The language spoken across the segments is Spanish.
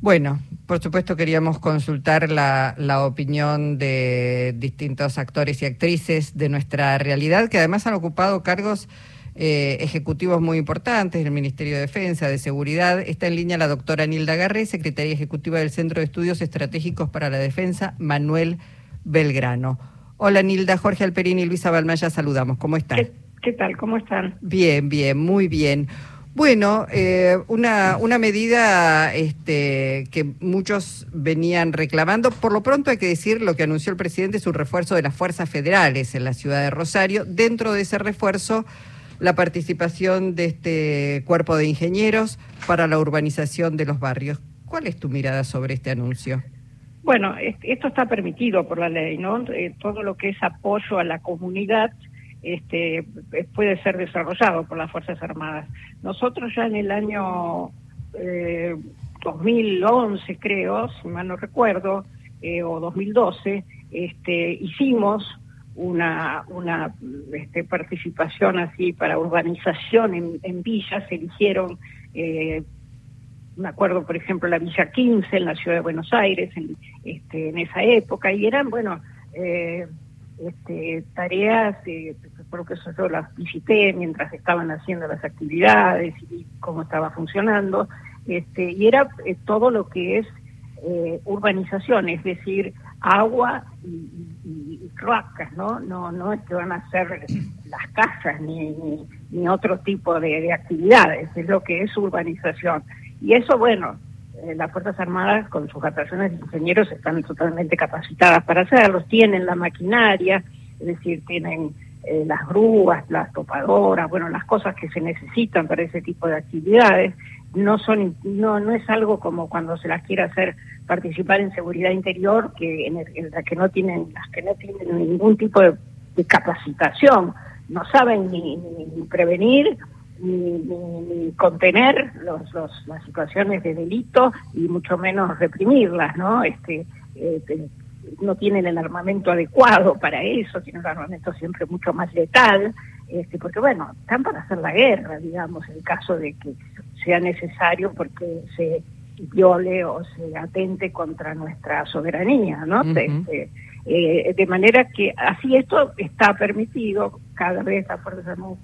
Bueno, por supuesto queríamos consultar la, la, opinión de distintos actores y actrices de nuestra realidad, que además han ocupado cargos eh, ejecutivos muy importantes del Ministerio de Defensa, de Seguridad. Está en línea la doctora Nilda Garré, secretaria ejecutiva del Centro de Estudios Estratégicos para la Defensa, Manuel Belgrano. Hola Nilda, Jorge Alperín y Luisa Balmaya, saludamos. ¿Cómo están? ¿Qué, ¿Qué, tal? ¿Cómo están? Bien, bien, muy bien. Bueno, eh, una, una medida este, que muchos venían reclamando. Por lo pronto hay que decir lo que anunció el presidente es un refuerzo de las fuerzas federales en la ciudad de Rosario. Dentro de ese refuerzo, la participación de este cuerpo de ingenieros para la urbanización de los barrios. ¿Cuál es tu mirada sobre este anuncio? Bueno, esto está permitido por la ley, ¿no? Eh, todo lo que es apoyo a la comunidad este, puede ser desarrollado por las Fuerzas Armadas. Nosotros ya en el año eh, 2011, creo, si mal no recuerdo, eh, o 2012, este, hicimos una, este, participación así para urbanización en, en villas, eligieron, eh, me acuerdo por ejemplo la Villa 15 en la ciudad de Buenos Aires en, este, en esa época, y eran, bueno, eh, este, tareas, eh, por que eso yo las visité mientras estaban haciendo las actividades y cómo estaba funcionando, este, y era eh, todo lo que es eh, urbanización, es decir, agua y, y, cloacas, ¿no? ¿no? No es que van a ser las casas ni, ni, otro tipo de actividades, es lo que es urbanización. Y eso, bueno, eh, las Fuerzas Armadas con sus atracciones de ingenieros están totalmente capacitadas para hacerlos, tienen la maquinaria, es decir, tienen eh, las grúas, las topadoras, bueno, las cosas que se necesitan para ese tipo de actividades. No son, no, no es algo como cuando se las quiere hacer participar en seguridad interior, que en, las que no tienen, las que no tienen ningún tipo de, capacitación, no saben ni, ni prevenir ni, contener los, los, las situaciones de delito y mucho menos reprimirlas, ¿no? Este, eh, no tienen el armamento adecuado para eso, tienen un armamento siempre mucho más letal, este, porque bueno, están para hacer la guerra, digamos, en caso de que sea necesario porque se viole o se atente contra nuestra soberanía, ¿no? Este, eh, de manera que así esto está permitido, cada vez las Fuerzas Armadas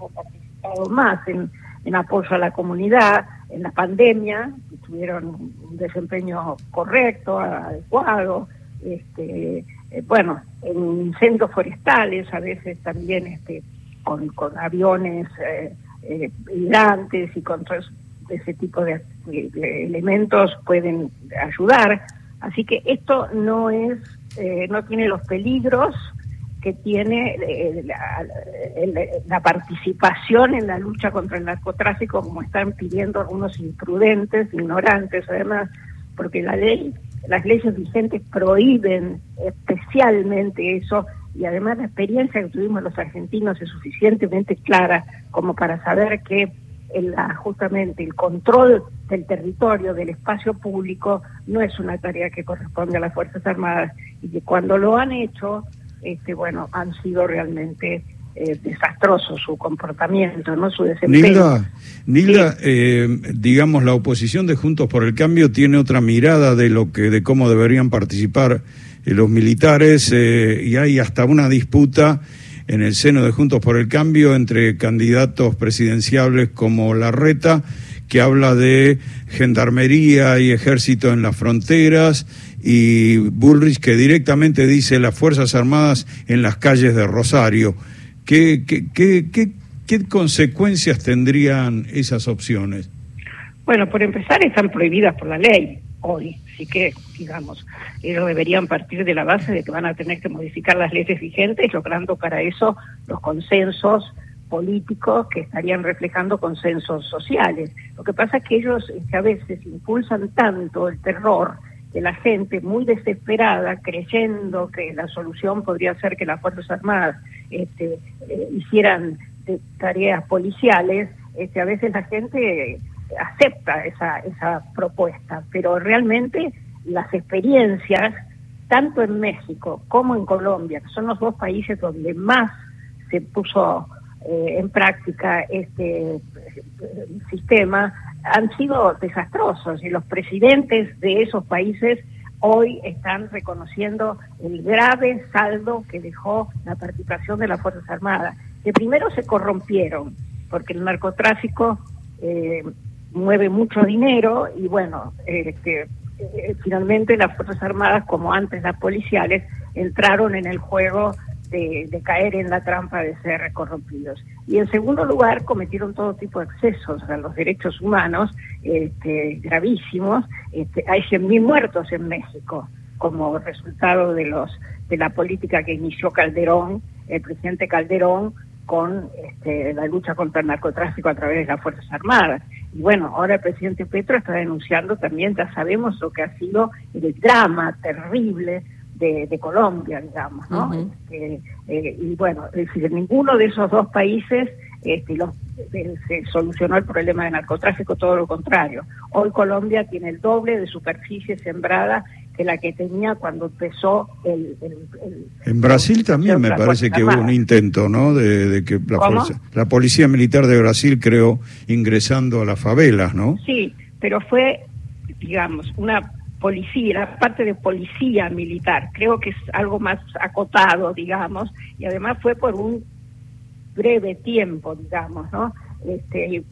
más en, apoyo a la comunidad, en la pandemia, tuvieron un desempeño correcto, adecuado, este, eh, bueno, en incendios forestales, a veces también este, con, con aviones eh, eh y con ese tipo de, elementos pueden ayudar. Así que esto no es, eh, no tiene los peligros que tiene eh, la, participación en la lucha contra el narcotráfico, como están pidiendo algunos imprudentes, ignorantes, además, porque la ley, las leyes vigentes prohíben especialmente eso, y además la experiencia que tuvimos los argentinos es suficientemente clara como para saber que justamente el control del territorio, del espacio público, no es una tarea que corresponde a las Fuerzas Armadas y que cuando lo han hecho este, bueno, han sido realmente eh, desastrosos su comportamiento, ¿no? Su desempeño. Nilda, eh, digamos, la oposición de Juntos por el Cambio tiene otra mirada de lo que, de cómo deberían participar eh, los militares y hay hasta una disputa en el seno de Juntos por el Cambio entre candidatos presidenciables como Larreta, que habla de gendarmería y ejército en las fronteras, y Bullrich que directamente dice las Fuerzas Armadas en las calles de Rosario. ¿Qué, qué, qué, qué, qué consecuencias tendrían esas opciones? Bueno, por empezar, están prohibidas por la ley hoy, así que, digamos, ellos deberían partir de la base de que van a tener que modificar las leyes vigentes, logrando para eso los consensos políticos que estarían reflejando consensos sociales. Lo que pasa es que ellos que a veces impulsan tanto el terror de la gente muy desesperada, creyendo que la solución podría ser que las Fuerzas Armadas este, eh, hicieran tareas policiales, este, a veces la gente acepta esa, esa propuesta, pero realmente las experiencias, tanto en México como en Colombia, que son los dos países donde más se puso eh, en práctica este eh, sistema, han sido desastrosos y los presidentes de esos países hoy están reconociendo el grave saldo que dejó la participación de las Fuerzas Armadas, que primero se corrompieron, porque el narcotráfico eh, mueve mucho dinero y bueno, este, eh, finalmente las Fuerzas Armadas, como antes las policiales, entraron en el juego de, caer en la trampa de ser corrompidos. Y en segundo lugar, cometieron todo tipo de excesos a los derechos humanos este, gravísimos. Este, hay 100.000 muertos en México como resultado de los de la política que inició Calderón, el presidente Calderón, con este, la lucha contra el narcotráfico a través de las Fuerzas Armadas. Y bueno, ahora el presidente Petro está denunciando también, ya sabemos lo que ha sido el drama terrible de, Colombia, digamos, ¿no? Este, eh, y bueno, es decir, ninguno de esos dos países este, los, eh, se solucionó el problema de narcotráfico, todo lo contrario. Hoy Colombia tiene el doble de superficie sembrada que la que tenía cuando empezó el... en Brasil también me parece que hubo un intento, ¿no? De, que la, la policía militar de Brasil creó ingresando a las favelas, ¿no? Sí, pero fue, digamos, una policía, la parte de policía militar. Creo que es algo más acotado, digamos, y además fue por un breve tiempo, digamos, ¿no? Este,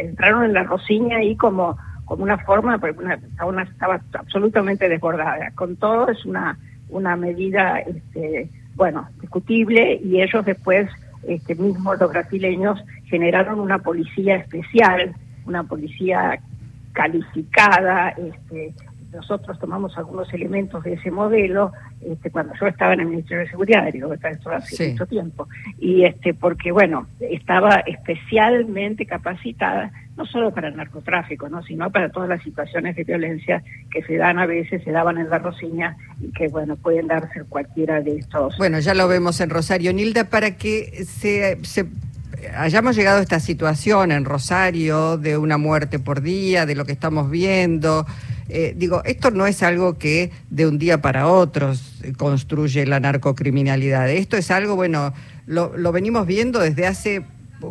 entraron en la Rosiña ahí como como una forma, porque una, estaba absolutamente desbordada. Con todo es una una medida, este, bueno, discutible y ellos después, este, mismos los brasileños, generaron una policía especial, una policía calificada, este, nosotros tomamos algunos elementos de ese modelo este, cuando yo estaba en el Ministerio de Seguridad, digo, esto hace mucho tiempo, y este porque, bueno, estaba especialmente capacitada no solo para el narcotráfico, ¿no? sino para todas las situaciones de violencia que se dan a veces, se daban en la Rosiña y que, bueno, pueden darse cualquiera de estos. Bueno, ya lo vemos en Rosario. Nilda, para que se, se hayamos llegado a esta situación en Rosario de una muerte por día, de lo que estamos viendo, eh, digo, esto no es algo que de un día para otro construye la narcocriminalidad. Esto es algo, bueno, lo, lo venimos viendo desde hace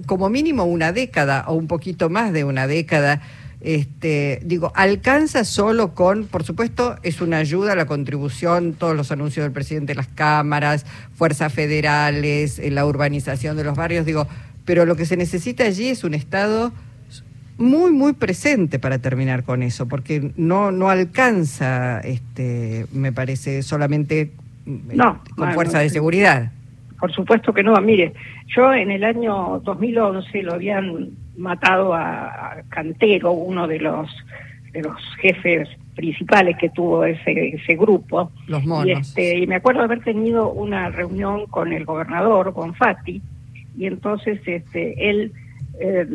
como mínimo una década o un poquito más de una década. Este, digo, alcanza solo con, por supuesto, es una ayuda la contribución, todos los anuncios del presidente de las cámaras, fuerzas federales, eh, la urbanización de los barrios, digo, pero lo que se necesita allí es un Estado muy, muy presente para terminar con eso, porque no, no alcanza, este, me parece, solamente eh, con fuerza de seguridad. Por supuesto que no. Mire, yo en el año 2011 lo habían matado a, Cantero, uno de los de los jefes principales que tuvo ese, ese grupo. Los monos. Y, este, y me acuerdo haber tenido una reunión con el gobernador, con Fati, y entonces este, él eh,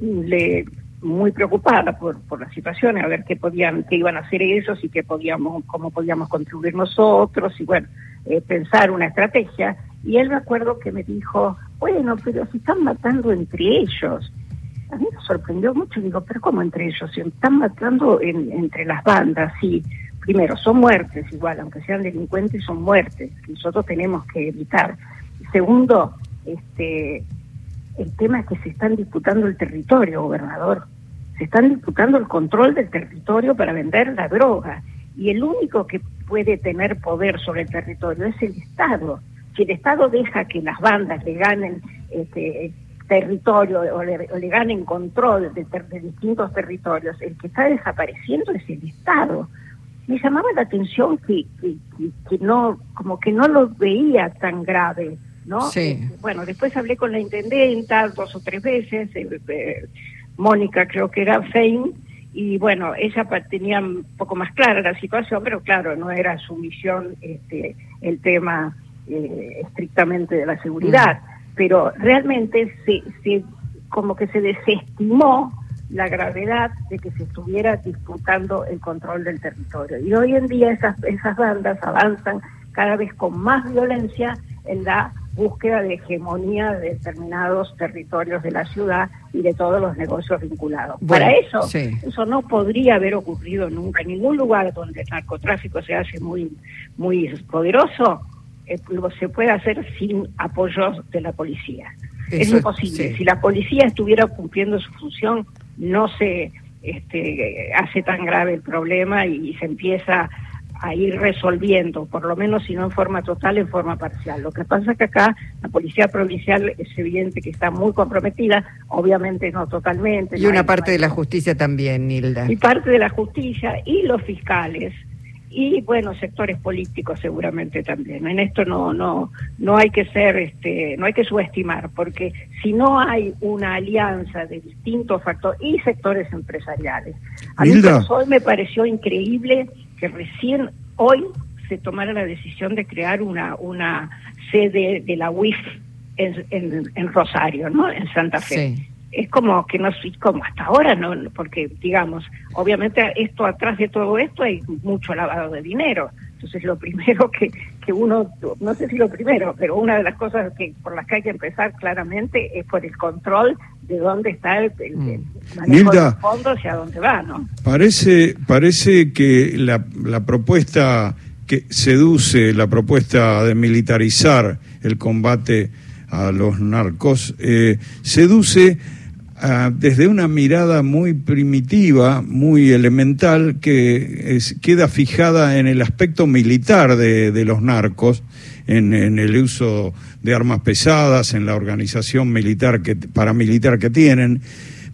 le muy preocupada por, por la situación, a ver qué podían, qué iban a hacer ellos y qué podíamos, cómo podíamos contribuir nosotros y bueno, eh, pensar una estrategia. Y él me acuerdo que me dijo, bueno, pero si están matando entre ellos. A mí me sorprendió mucho, digo, pero ¿cómo entre ellos? Si están matando entre las bandas, sí. Primero, son muertes igual, aunque sean delincuentes, son muertes, que nosotros tenemos que evitar. Segundo, este, el tema es que se están disputando el territorio, gobernador. Se están disputando el control del territorio para vender la droga. Y el único que puede tener poder sobre el territorio es el Estado. Si el Estado deja que las bandas le ganen este, territorio o le, ganen control de, distintos territorios, el que está desapareciendo es el Estado. Me llamaba la atención que, que no, como que no lo veía tan grave ¿no? Sí. Este, bueno, después hablé con la intendenta dos o tres veces, eh, eh, Mónica creo que era Fein, y bueno, ella tenía un poco más clara la situación, pero claro, no era su misión este, el tema eh, estrictamente de la seguridad, mm. pero realmente se, se, como que se desestimó la gravedad de que se estuviera disputando el control del territorio. Y hoy en día esas, esas bandas avanzan cada vez con más violencia en la búsqueda de hegemonía de determinados territorios de la ciudad y de todos los negocios vinculados. Para eso, eso no podría haber ocurrido nunca. En ningún lugar donde el narcotráfico se hace muy, muy poderoso, eh, se puede hacer sin apoyos de la policía. es imposible. Si la policía estuviera cumpliendo su función, no se este, hace tan grave el problema y se empieza a ir resolviendo, por lo menos si no en forma total, en forma parcial. Lo que pasa es que acá la Policía Provincial es evidente que está muy comprometida, obviamente no totalmente. Y una parte de la justicia también, Nilda. Y parte de la justicia y los fiscales y bueno sectores políticos seguramente también en esto no no no hay que ser este no hay que subestimar porque si no hay una alianza de distintos factores y sectores empresariales a mí hoy me pareció increíble que recién hoy se tomara la decisión de crear una, una sede de la UIF en, en, Rosario, ¿no? En Santa Fe. Es como que no sé, como hasta ahora, ¿no? Porque, digamos, obviamente esto atrás de todo esto hay mucho lavado de dinero. Entonces, lo primero que, que uno, no sé si lo primero, pero una de las cosas que por las que hay que empezar claramente es por el control de dónde está el, el, mm. fondo hacia dónde va, ¿no? Parece, parece que la, la propuesta que seduce, la propuesta de militarizar el combate a los narcos, eh, seduce ah, desde una mirada muy primitiva, muy elemental, que queda fijada en el aspecto militar de, de los narcos, en, en, el uso de armas pesadas, en la organización militar que, paramilitar que tienen.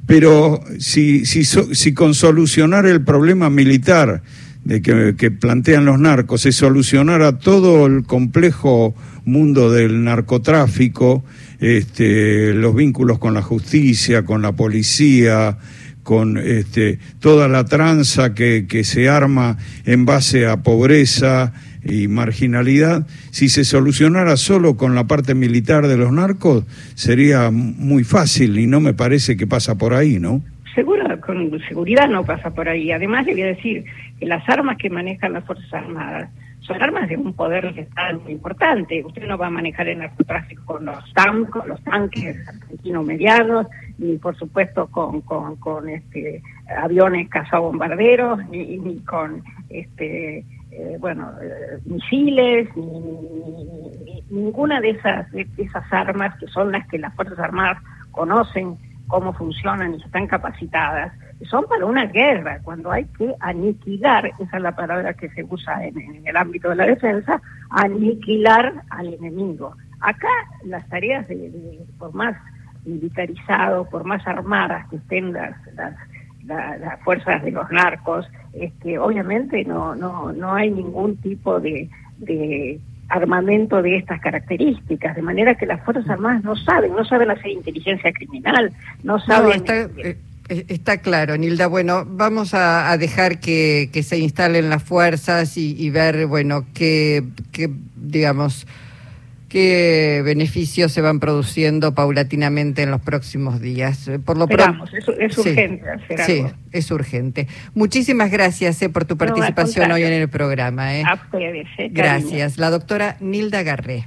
Pero si, si, con solucionar el problema militar de que, que, plantean los narcos se solucionara todo el complejo mundo del narcotráfico, este, los vínculos con la justicia, con la policía, con este, toda la tranza que, se arma en base a pobreza, y marginalidad, si se solucionara solo con la parte militar de los narcos, sería muy fácil y no me parece que pasa por ahí, ¿no? Seguro, con seguridad no pasa por ahí. Además, le voy decir que las armas que manejan las Fuerzas Armadas son armas de un poder estatal muy importante. Usted no va a manejar el narcotráfico con los tanques, los tanques argentinos medianos, ni por supuesto con, con, con este aviones cazabombarderos, ni, ni con este eh, bueno, eh, misiles, ni, ninguna de esas, de esas armas que son las que las Fuerzas Armadas conocen cómo funcionan y están capacitadas, son para una guerra, cuando hay que aniquilar, esa es la palabra que se usa en, el ámbito de la defensa, aniquilar al enemigo. Acá las tareas de, por más militarizado, por más armadas que estén las, las fuerzas de los narcos, este, obviamente no, no, no hay ningún tipo de, de armamento de estas características, de manera que las Fuerzas Armadas no saben, no saben hacer inteligencia criminal, no saben... está, eh, eh, está, claro, Nilda. Bueno, vamos a, dejar que, que, se instalen las fuerzas y, y ver, bueno, qué digamos qué beneficios se van produciendo paulatinamente en los próximos días. Eh, por lo pronto, es, urgente. Sí, es urgente. Muchísimas gracias eh, por tu participación hoy en el programa. Eh. gracias. La doctora Nilda Garré.